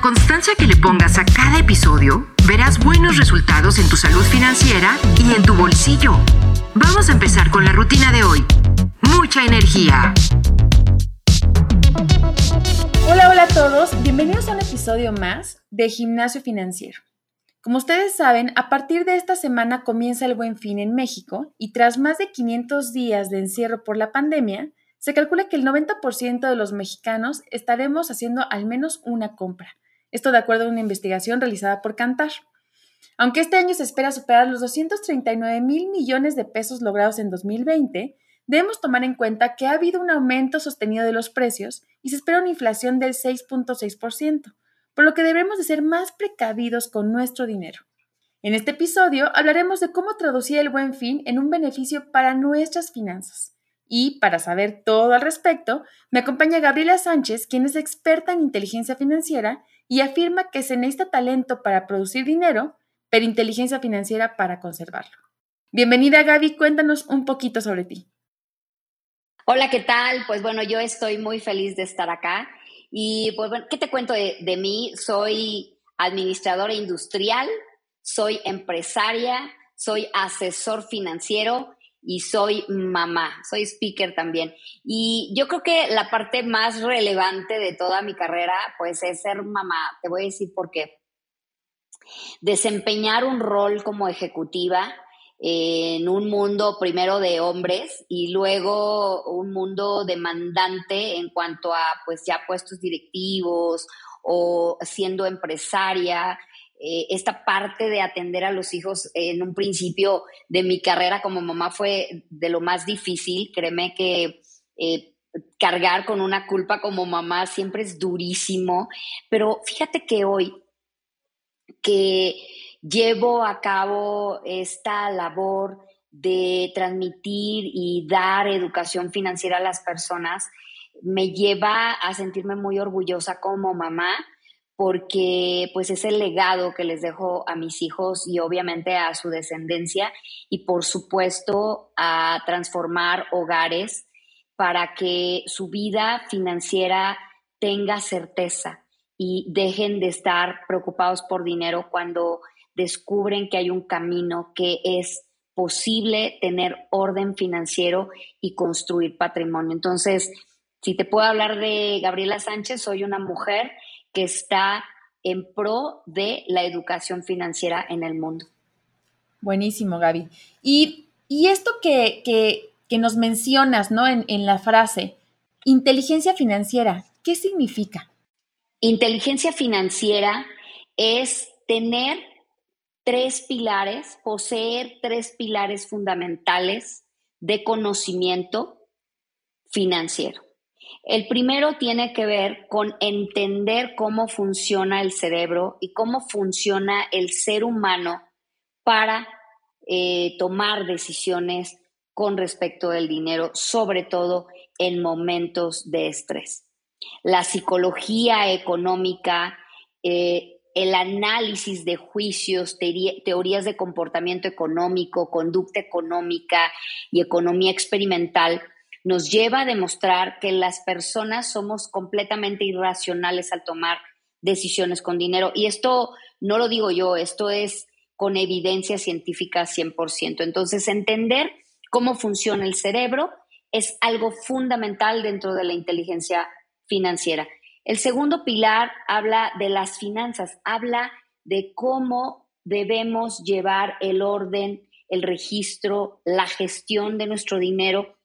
constancia que le pongas a cada episodio, verás buenos resultados en tu salud financiera y en tu bolsillo. Vamos a empezar con la rutina de hoy. Mucha energía. Hola, hola a todos. Bienvenidos a un episodio más de Gimnasio Financiero. Como ustedes saben, a partir de esta semana comienza el buen fin en México y tras más de 500 días de encierro por la pandemia, se calcula que el 90% de los mexicanos estaremos haciendo al menos una compra. Esto de acuerdo a una investigación realizada por Cantar. Aunque este año se espera superar los 239 mil millones de pesos logrados en 2020, debemos tomar en cuenta que ha habido un aumento sostenido de los precios y se espera una inflación del 6.6%, por lo que debemos de ser más precavidos con nuestro dinero. En este episodio hablaremos de cómo traducir el buen fin en un beneficio para nuestras finanzas. Y para saber todo al respecto, me acompaña Gabriela Sánchez, quien es experta en inteligencia financiera y afirma que se necesita talento para producir dinero, pero inteligencia financiera para conservarlo. Bienvenida Gaby, cuéntanos un poquito sobre ti. Hola, ¿qué tal? Pues bueno, yo estoy muy feliz de estar acá. Y pues bueno, ¿qué te cuento de, de mí? Soy administradora industrial, soy empresaria, soy asesor financiero y soy mamá, soy speaker también. Y yo creo que la parte más relevante de toda mi carrera, pues es ser mamá. Te voy a decir por qué. Desempeñar un rol como ejecutiva en un mundo primero de hombres y luego un mundo demandante en cuanto a pues ya puestos directivos o siendo empresaria, eh, esta parte de atender a los hijos en un principio de mi carrera como mamá fue de lo más difícil. Créeme que eh, cargar con una culpa como mamá siempre es durísimo, pero fíjate que hoy que llevo a cabo esta labor de transmitir y dar educación financiera a las personas, me lleva a sentirme muy orgullosa como mamá porque pues es el legado que les dejo a mis hijos y obviamente a su descendencia y por supuesto a transformar hogares para que su vida financiera tenga certeza y dejen de estar preocupados por dinero cuando descubren que hay un camino que es posible tener orden financiero y construir patrimonio. Entonces, si te puedo hablar de Gabriela Sánchez, soy una mujer que está en pro de la educación financiera en el mundo. Buenísimo, Gaby. Y, esto que, que, nos mencionas ¿no? En, en la frase, inteligencia financiera, ¿qué significa? Inteligencia financiera es tener tres pilares, poseer tres pilares fundamentales de conocimiento financiero. El primero tiene que ver con entender cómo funciona el cerebro y cómo funciona el ser humano para eh, tomar decisiones con respecto del dinero, sobre todo en momentos de estrés. La psicología económica, eh, el análisis de juicios, teorías de comportamiento económico, conducta económica y economía experimental nos lleva a demostrar que las personas somos completamente irracionales al tomar decisiones con dinero. Y esto no lo digo yo, esto es con evidencia científica 100%. Entonces, entender cómo funciona el cerebro es algo fundamental dentro de la inteligencia financiera. El segundo pilar habla de las finanzas, habla de cómo debemos llevar el orden, el registro, la gestión de nuestro dinero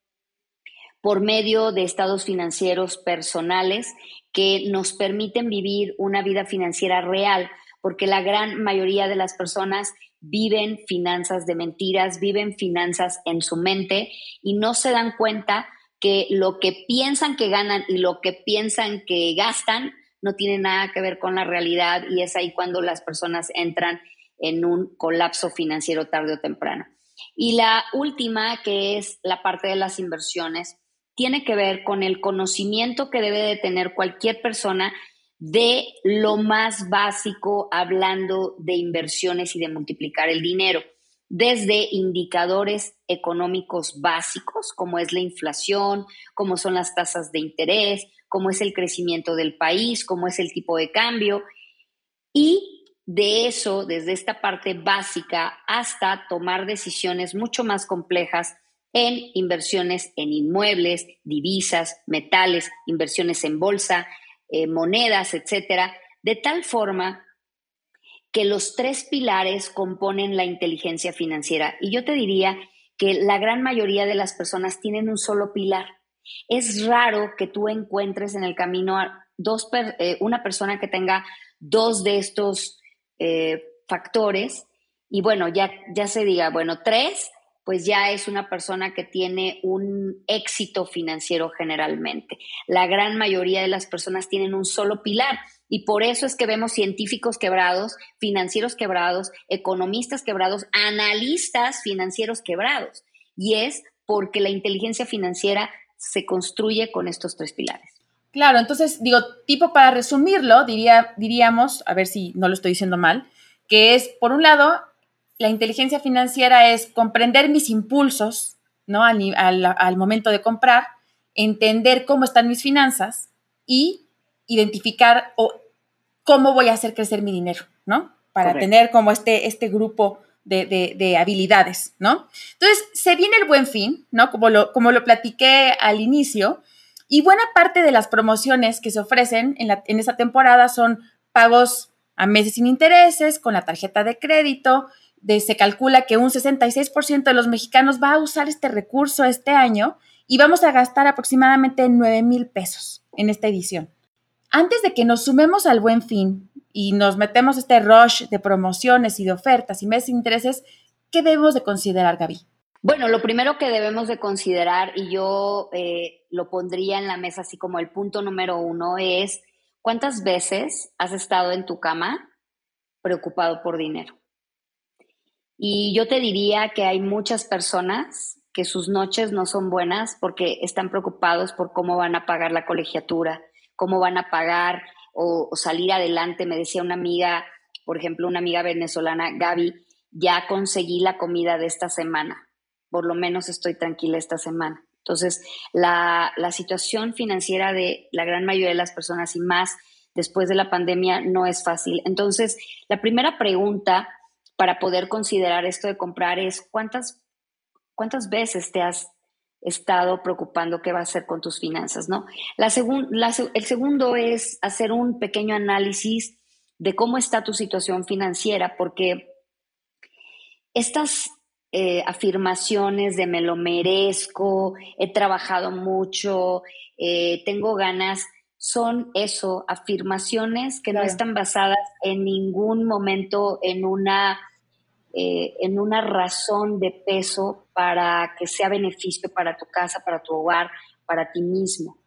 por medio de estados financieros personales que nos permiten vivir una vida financiera real, porque la gran mayoría de las personas viven finanzas de mentiras, viven finanzas en su mente y no se dan cuenta que lo que piensan que ganan y lo que piensan que gastan no tiene nada que ver con la realidad y es ahí cuando las personas entran en un colapso financiero tarde o temprano. Y la última, que es la parte de las inversiones, tiene que ver con el conocimiento que debe de tener cualquier persona de lo más básico hablando de inversiones y de multiplicar el dinero, desde indicadores económicos básicos, como es la inflación, como son las tasas de interés, como es el crecimiento del país, como es el tipo de cambio, Y de eso, desde esta parte básica hasta tomar decisiones mucho más complejas en inversiones en inmuebles, divisas, metales, inversiones en bolsa, eh, monedas, etcétera, de tal forma que los tres pilares componen la inteligencia financiera. Y yo te diría que la gran mayoría de las personas tienen un solo pilar. Es raro que tú encuentres en el camino a dos eh, una persona que tenga dos de estos eh, factores y bueno, ya, ya se diga, bueno, tres, pues ya es una persona que tiene un éxito financiero generalmente. La gran mayoría de las personas tienen un solo pilar y por eso es que vemos científicos quebrados, financieros quebrados, economistas quebrados, analistas financieros quebrados. Y es porque la inteligencia financiera se construye con estos tres pilares. Claro, entonces digo, tipo para resumirlo, diría, diríamos, a ver si no lo estoy diciendo mal, que es, por un lado, la inteligencia financiera es comprender mis impulsos, ¿no? Al, al, momento de comprar, entender cómo están mis finanzas y identificar o cómo voy a hacer crecer mi dinero, ¿no? Para tener como este, este grupo de, habilidades, ¿no? Entonces, se viene el buen fin, ¿no? Como lo, como lo platiqué al inicio, y buena parte de las promociones que se ofrecen en, la, en esa temporada son pagos a meses sin intereses, con la tarjeta de crédito, de, se calcula que un 66% de los mexicanos va a usar este recurso este año y vamos a gastar aproximadamente 9 mil pesos en esta edición. Antes de que nos sumemos al buen fin y nos metemos este rush de promociones y de ofertas y meses de intereses, ¿qué debemos de considerar, Gaby? Bueno, lo primero que debemos de considerar, y yo eh, lo pondría en la mesa así como el punto número uno, es cuántas veces has estado en tu cama preocupado por dinero. Y yo te diría que hay muchas personas que sus noches no son buenas porque están preocupados por cómo van a pagar la colegiatura, cómo van a pagar o, salir adelante. Me decía una amiga, por ejemplo, una amiga venezolana, Gaby, ya conseguí la comida de esta semana, por lo menos estoy tranquila esta semana. Entonces, la, la situación financiera de la gran mayoría de las personas y más después de la pandemia no es fácil. Entonces, la primera pregunta para poder considerar esto de comprar es cuántas, cuántas veces te has estado preocupando qué va a hacer con tus finanzas, ¿no? La el segundo es hacer un pequeño análisis de cómo está tu situación financiera, porque estas eh, afirmaciones de me lo merezco, he trabajado mucho, eh, tengo ganas, son eso, afirmaciones que no están basadas en ningún momento en una, eh, en una razón de peso para que sea beneficio para tu casa, para tu hogar, para ti mismo.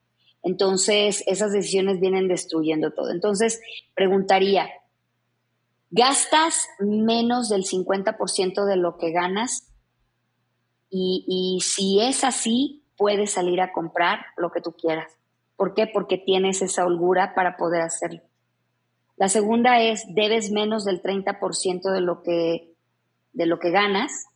Entonces, esas decisiones vienen destruyendo todo. Entonces, preguntaría, ¿gastas menos del 50% de lo que ganas? Y, y si es así, puedes salir a comprar lo que tú quieras. ¿Por qué? Porque tienes esa holgura para poder hacerlo. La segunda es, debes menos del 30% de lo que, de lo que ganas.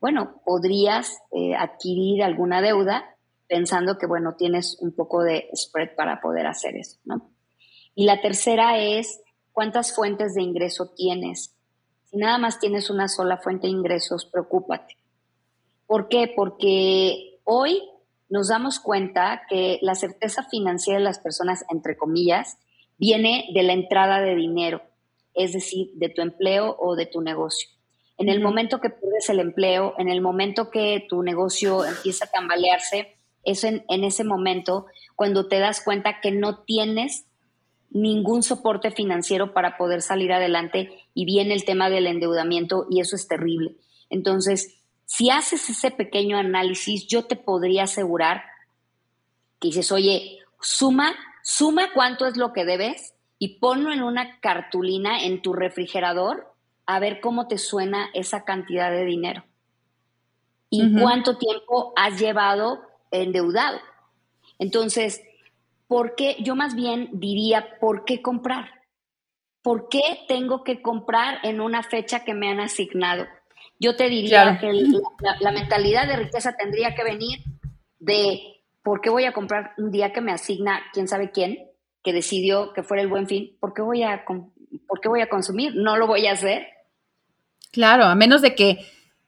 Bueno, podrías eh, adquirir alguna deuda pensando que, bueno, tienes un poco de spread para poder hacer eso, ¿no? Y la tercera es, ¿cuántas fuentes de ingreso tienes? Si nada más tienes una sola fuente de ingresos, preocúpate. ¿Por qué? Porque hoy nos damos cuenta que la certeza financiera de las personas, entre comillas, viene de la entrada de dinero, es decir, de tu empleo o de tu negocio. En el momento que pierdes el empleo, en el momento que tu negocio empieza a tambalearse, es en, en ese momento cuando te das cuenta que no tienes ningún soporte financiero para poder salir adelante y viene el tema del endeudamiento y eso es terrible. Entonces, si haces ese pequeño análisis, yo te podría asegurar que dices, oye, suma, suma cuánto es lo que debes y ponlo en una cartulina en tu refrigerador a ver cómo te suena esa cantidad de dinero y cuánto tiempo has llevado endeudado. Entonces, ¿por qué? Yo más bien diría, ¿por qué comprar? ¿Por qué tengo que comprar en una fecha que me han asignado? Yo te diría que la, mentalidad de riqueza tendría que venir de por qué voy a comprar un día que me asigna quién sabe quién, que decidió que fuera el buen fin, por qué voy a ¿por qué voy a consumir? No lo voy a hacer. Claro, a menos de que,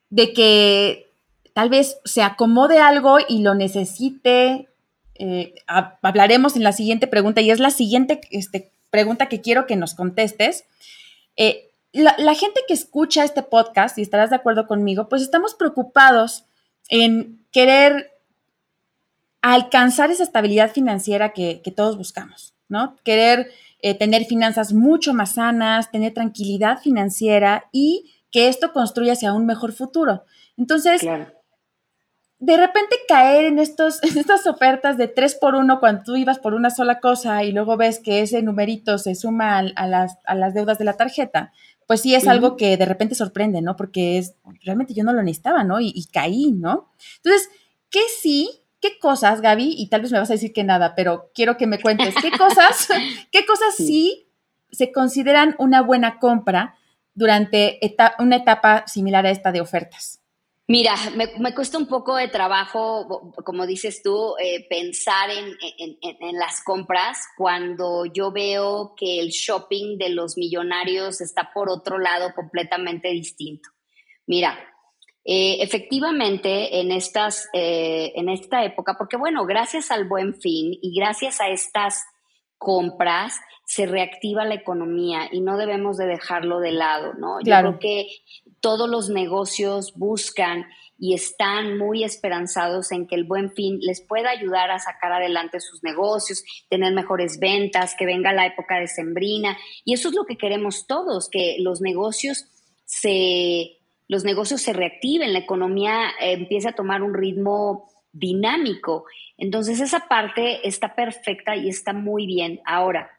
de que tal vez se acomode algo y lo necesite. Eh, hablaremos en la siguiente pregunta y es la siguiente este, pregunta que quiero que nos contestes. Eh, la, gente que escucha este podcast, y estarás de acuerdo conmigo, pues estamos preocupados en querer alcanzar esa estabilidad financiera que, todos buscamos, ¿no? Querer eh, tener finanzas mucho más sanas, tener tranquilidad financiera y que esto construya hacia un mejor futuro. Entonces, de repente caer en, estos, estas ofertas de tres por uno cuando tú ibas por una sola cosa y luego ves que ese numerito se suma a, las, a las deudas de la tarjeta, pues sí es algo que de repente sorprende, ¿no? Porque es, realmente yo no lo necesitaba, ¿no? Y, caí, ¿no? Entonces, ¿qué sí? ¿Qué cosas, Gaby? Y tal vez me vas a decir que nada, pero quiero que me cuentes, ¿qué cosas, qué cosas sí. se consideran una buena compra durante una etapa similar a esta de ofertas? Mira, me, cuesta un poco de trabajo, como dices tú, eh, pensar en, las compras cuando yo veo que el shopping de los millonarios está por otro lado completamente distinto. Mira, eh, efectivamente en, estas, eh, en esta época, porque bueno, gracias al buen fin y gracias a estas compras, se reactiva la economía y no debemos de dejarlo de lado, ¿no? Yo creo que todos los negocios buscan y están muy esperanzados en que el buen fin les pueda ayudar a sacar adelante sus negocios, tener mejores ventas, que venga la época de sembrina. Y eso es lo que queremos todos, que los negocios se, los negocios se reactiven, la economía eh, empiece a tomar un ritmo dinámico. Entonces esa parte está perfecta y está muy bien. Ahora,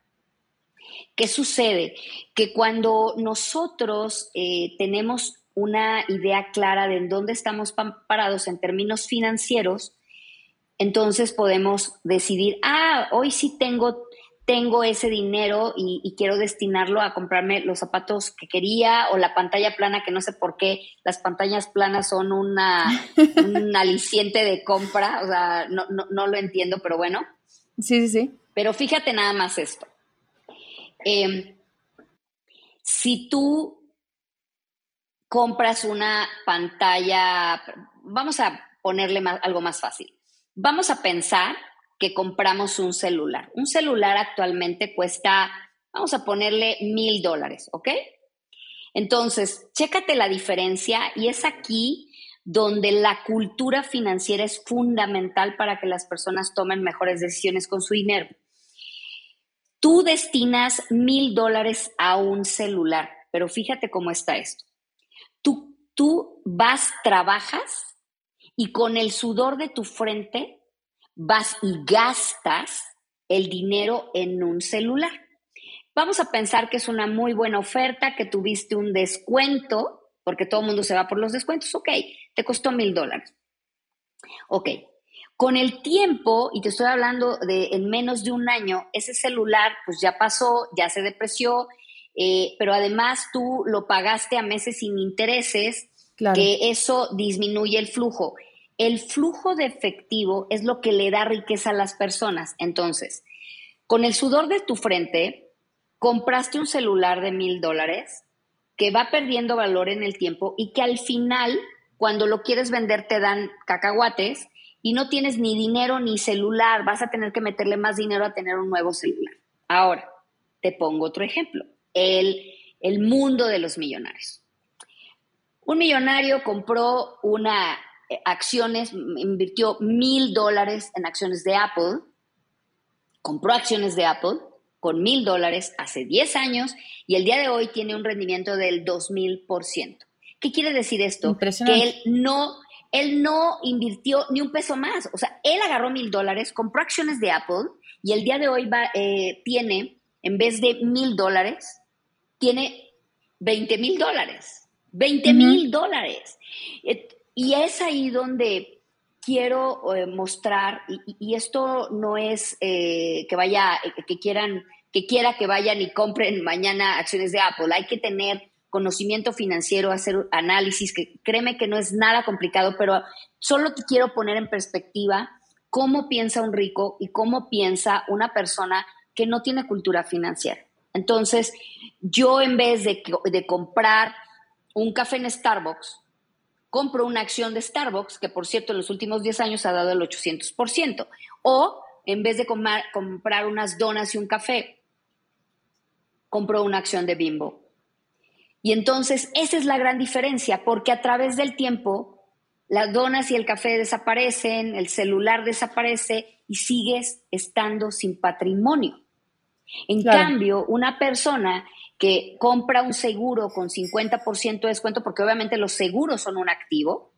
¿Qué sucede? Que cuando nosotros eh, tenemos una idea clara de en dónde estamos parados en términos financieros, entonces podemos decidir, ah, hoy sí tengo, tengo ese dinero y, quiero destinarlo a comprarme los zapatos que quería o la pantalla plana, que no sé por qué las pantallas planas son una, un aliciente de compra, o sea, no, no lo entiendo, pero bueno. Sí, sí, sí. Pero fíjate nada más esto. Em, si tú compras una pantalla, vamos a ponerle algo más fácil. Vamos a pensar que compramos un celular. Un celular actualmente cuesta, vamos a ponerle mil dólares, ¿ok? Entonces, chécate la diferencia y es aquí donde la cultura financiera es fundamental para que las personas tomen mejores decisiones con su dinero. Tú destinas mil dólares a un celular, pero fíjate cómo está esto. Tú, tú vas, trabajas y con el sudor de tu frente vas y gastas el dinero en un celular. Vamos a pensar que es una muy buena oferta, que tuviste un descuento, porque todo el mundo se va por los descuentos. Ok, te costó mil dólares. Ok, con el tiempo, y te estoy hablando de en menos de un año, ese celular pues ya pasó, ya se depreció, eh, pero además tú lo pagaste a meses sin intereses, que eso disminuye el flujo. El flujo de efectivo es lo que le da riqueza a las personas. Entonces, con el sudor de tu frente, compraste un celular de mil dólares que va perdiendo valor en el tiempo y que al final, cuando lo quieres vender, te dan cacahuates y no tienes ni dinero ni celular, vas a tener que meterle más dinero a tener un nuevo celular. Ahora, te pongo otro ejemplo, el, el mundo de los millonarios. Un millonario compró una acciones, invirtió mil dólares en acciones de Apple, compró acciones de Apple con mil dólares hace 10 años y el día de hoy tiene un rendimiento del 2000%. ¿Qué quiere decir esto? Que él no él no invirtió ni un peso más. O sea, él agarró mil dólares, compró acciones de Apple y el día de hoy va, eh, tiene, en vez de mil dólares, tiene 20 mil dólares. 20 mil dólares. Y es ahí donde quiero eh, mostrar, y, esto no es eh, que vaya, que quieran, que quiera que vayan y compren mañana acciones de Apple. Hay que tener conocimiento financiero, hacer análisis, que créeme que no es nada complicado, pero solo te quiero poner en perspectiva cómo piensa un rico y cómo piensa una persona que no tiene cultura financiera. Entonces, yo en vez de, de comprar un café en Starbucks, compro una acción de Starbucks, que por cierto en los últimos 10 años ha dado el 800%. O en vez de comprar unas donas y un café, compro una acción de Bimbo. Y entonces esa es la gran diferencia, porque a través del tiempo las donas y el café desaparecen, el celular desaparece y sigues estando sin patrimonio. En cambio, una persona que compra un seguro con 50% de descuento, porque obviamente los seguros son un activo,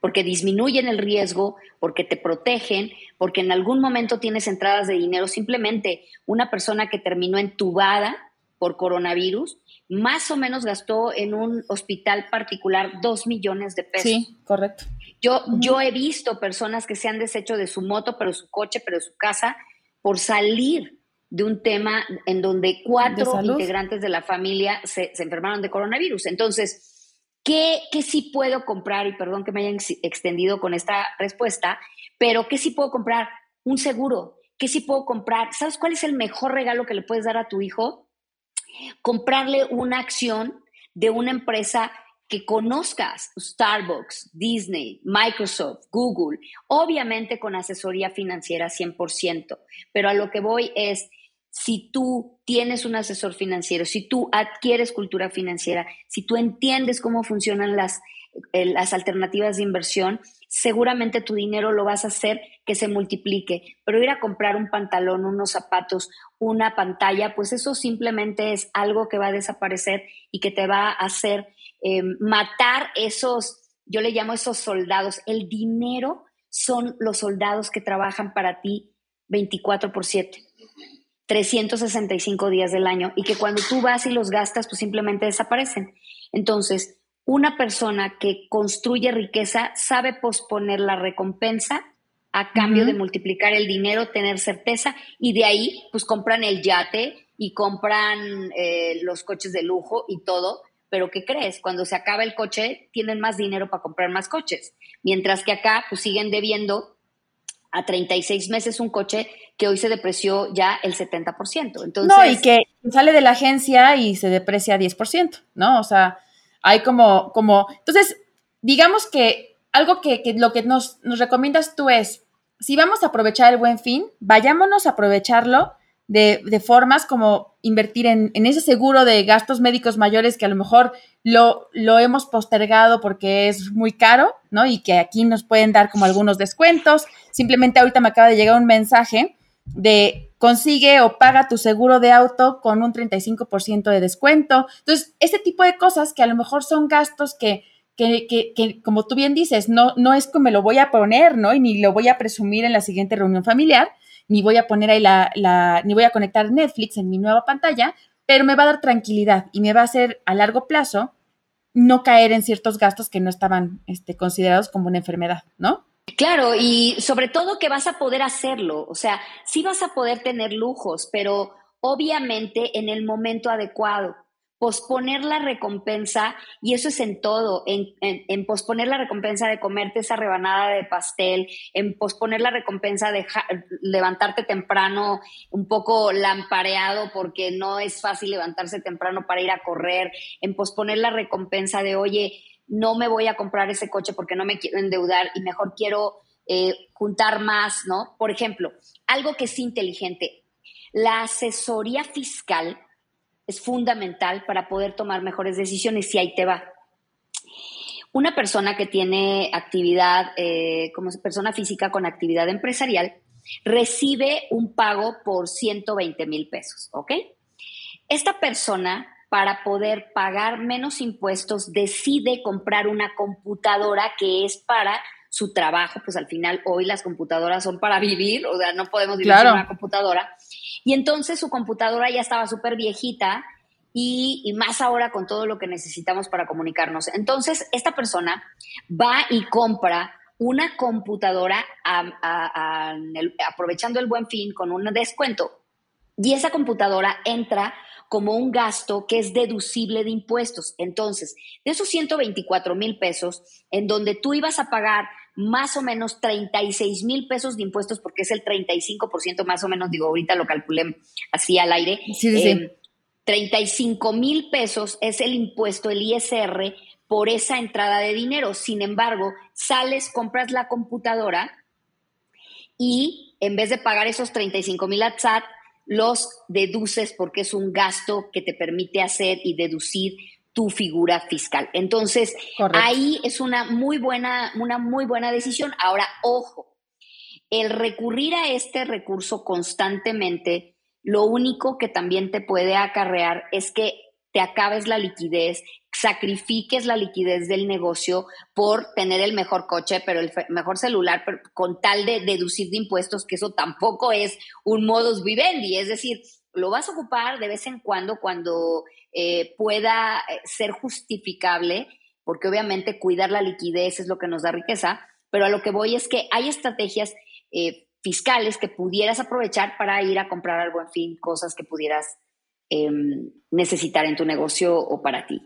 porque disminuyen el riesgo, porque te protegen, porque en algún momento tienes entradas de dinero. Simplemente una persona que terminó entubada por coronavirus, más o menos gastó en un hospital particular dos millones de pesos. Sí, correcto. Yo, yo he visto personas que se han deshecho de su moto, pero su coche, pero su casa, por salir de un tema en donde cuatro integrantes de la familia se, enfermaron de coronavirus. Entonces, ¿qué, ¿qué, sí puedo comprar? Y perdón que me hayan extendido con esta respuesta, pero ¿qué sí puedo comprar? Un seguro. ¿Qué sí puedo comprar? ¿Sabes cuál es el mejor regalo que le puedes dar a tu hijo? Comprarle una acción de una empresa que conozcas, Starbucks, Disney, Microsoft, Google, obviamente con asesoría financiera 100%, pero a lo que voy es, si tú tienes un asesor financiero, si tú adquieres cultura financiera, si tú entiendes cómo funcionan las, eh, las alternativas de inversión, seguramente tu dinero lo vas a hacer que se multiplique. Pero ir a comprar un pantalón, unos zapatos, una pantalla, pues eso simplemente es algo que va a desaparecer y que te va a hacer eh, matar esos, yo le llamo esos soldados. El dinero son los soldados que trabajan para ti 24 por 7. 365 días del año y que cuando tú vas y los gastas, pues simplemente desaparecen. Entonces, una persona que construye riqueza sabe posponer la recompensa a cambio de multiplicar el dinero, tener certeza y de ahí pues compran el yate y compran eh, los coches de lujo y todo. Pero ¿qué crees? Cuando se acaba el coche, tienen más dinero para comprar más coches. Mientras que acá pues siguen debiendo a 36 meses un coche que hoy se depreció ya el 70%. Entonces, no, y que sale de la agencia y se deprecia 10%, ¿no? O sea, hay como, como, entonces, digamos que algo que, lo que nos, nos, recomiendas tú es, si vamos a aprovechar el buen fin, vayámonos a aprovecharlo de, formas como invertir en, ese seguro de gastos médicos mayores que a lo mejor lo, lo hemos postergado porque es muy caro, ¿no? Y que aquí nos pueden dar como algunos descuentos. Simplemente ahorita me acaba de llegar un mensaje de consigue o paga tu seguro de auto con un 35% de descuento. Entonces, ese tipo de cosas que a lo mejor son gastos que, que, que, que, como tú bien dices, no, no es que me lo voy a poner, ¿no? Y ni lo voy a presumir en la siguiente reunión familiar, ni voy a poner ahí la, la, ni voy a conectar Netflix en mi nueva pantalla, pero me va a dar tranquilidad y me va a hacer a largo plazo no caer en ciertos gastos que no estaban este, considerados como una enfermedad, ¿no? Claro, y sobre todo que vas a poder hacerlo, o sea, sí vas a poder tener lujos, pero obviamente en el momento adecuado. Posponer la recompensa, y eso es en todo, en, posponer la recompensa de comerte esa rebanada de pastel, en posponer la recompensa de levantarte temprano, un poco lampareado porque no es fácil levantarse temprano para ir a correr, en posponer la recompensa de, oye, no me voy a comprar ese coche porque no me quiero endeudar y mejor quiero eh, juntar más, ¿no? Por ejemplo, algo que es inteligente, la asesoría fiscal es fundamental para poder tomar mejores decisiones y ahí te va. Una persona que tiene actividad, eh, como persona física con actividad empresarial, recibe un pago por 120 mil pesos, ¿ok? Esta persona para poder pagar menos impuestos, decide comprar una computadora que es para su trabajo, pues al final hoy las computadoras son para vivir, o sea, no podemos vivir sin una computadora. Y entonces su computadora ya estaba súper viejita y, y, más ahora con todo lo que necesitamos para comunicarnos. Entonces, esta persona va y compra una computadora aprovechando el buen fin con un descuento y esa computadora entra como un gasto que es deducible de impuestos. Entonces, de esos 124 mil pesos, en donde tú ibas a pagar más o menos 36 mil pesos de impuestos, porque es el 35% más o menos, digo, ahorita lo calculé así al aire. Sí, sí, eh, 35 mil pesos es el impuesto, el ISR, por esa entrada de dinero. Sin embargo, sales, compras la computadora y en vez de pagar esos 35 mil a SAT, los deduces porque es un gasto que te permite hacer y deducir tu figura fiscal. Entonces, ahí es una muy buena, una muy buena decisión. Ahora, ojo, el recurrir a este recurso constantemente, lo único que también te puede acarrear es que te acabes la liquidez, sacrifiques la liquidez del negocio por tener el mejor coche, pero el mejor celular, con tal de deducir de impuestos, que eso tampoco es un modus vivendi, es decir, lo vas a ocupar de vez en cuando cuando eh, pueda eh, ser justificable, porque obviamente cuidar la liquidez es lo que nos da riqueza, pero a lo que voy es que hay estrategias eh, fiscales que pudieras aprovechar para ir a comprar al buen fin cosas que pudieras em, necesitar en tu negocio o para ti.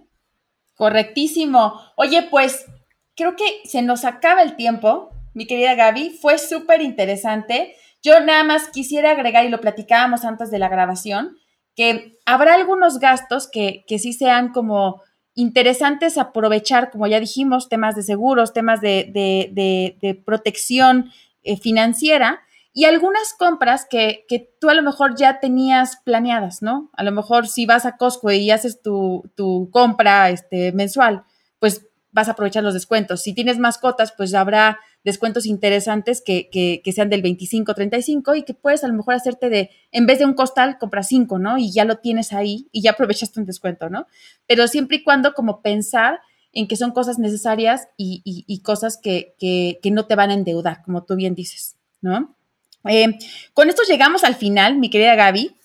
Correctísimo. Oye, pues creo que se nos acaba el tiempo, mi querida Gaby. Fue súper interesante. Yo nada más quisiera agregar, y lo platicábamos antes de la grabación, que habrá algunos gastos que, que sí sean como interesantes aprovechar, como ya dijimos, temas de seguros, temas de, de, de, protección eh, financiera y algunas compras que, que, tú a lo mejor ya tenías planeadas, ¿no? A lo mejor si vas a Costco y haces tu, tu compra este, mensual, pues vas a aprovechar los descuentos. Si tienes mascotas, pues habrá descuentos interesantes que, que, sean del 25, 35 y que puedes a lo mejor hacerte de, en vez de un costal, compras cinco, ¿no? Y ya lo tienes ahí y ya aprovechaste un descuento, ¿no? Pero siempre y cuando como pensar en que son cosas necesarias y, y, cosas que, que, no te van a endeudar, como tú bien dices, ¿no? Eh, con esto llegamos al final, mi querida Gaby.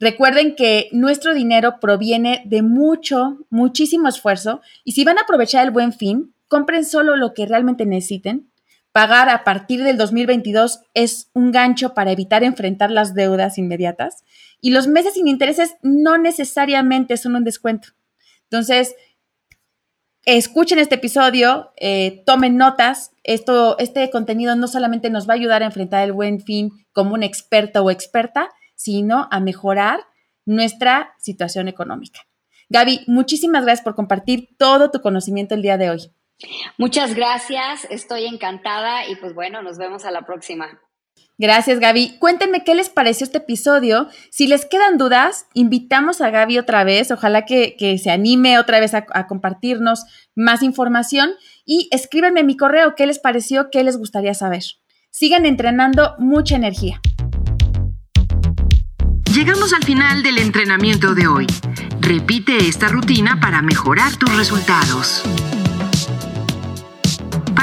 Recuerden que nuestro dinero proviene de mucho, muchísimo esfuerzo y si van a aprovechar el buen fin, compren solo lo que realmente necesiten. Pagar a partir del 2022 es un gancho para evitar enfrentar las deudas inmediatas y los meses sin intereses no necesariamente son un descuento. Entonces, escuchen este episodio, eh, tomen notas. Esto, este contenido no solamente nos va a ayudar a enfrentar el buen fin como un experto o experta, sino a mejorar nuestra situación económica. Gaby, muchísimas gracias por compartir todo tu conocimiento el día de hoy. Muchas gracias, estoy encantada y pues bueno, nos vemos a la próxima. Gracias, Gaby. Cuéntenme qué les pareció este episodio. Si les quedan dudas, invitamos a Gaby otra vez. Ojalá que, se anime otra vez a, a, compartirnos más información y escríbanme mi correo qué les pareció, qué les gustaría saber. Sigan entrenando mucha energía. Llegamos al final del entrenamiento de hoy. Repite esta rutina para mejorar tus resultados.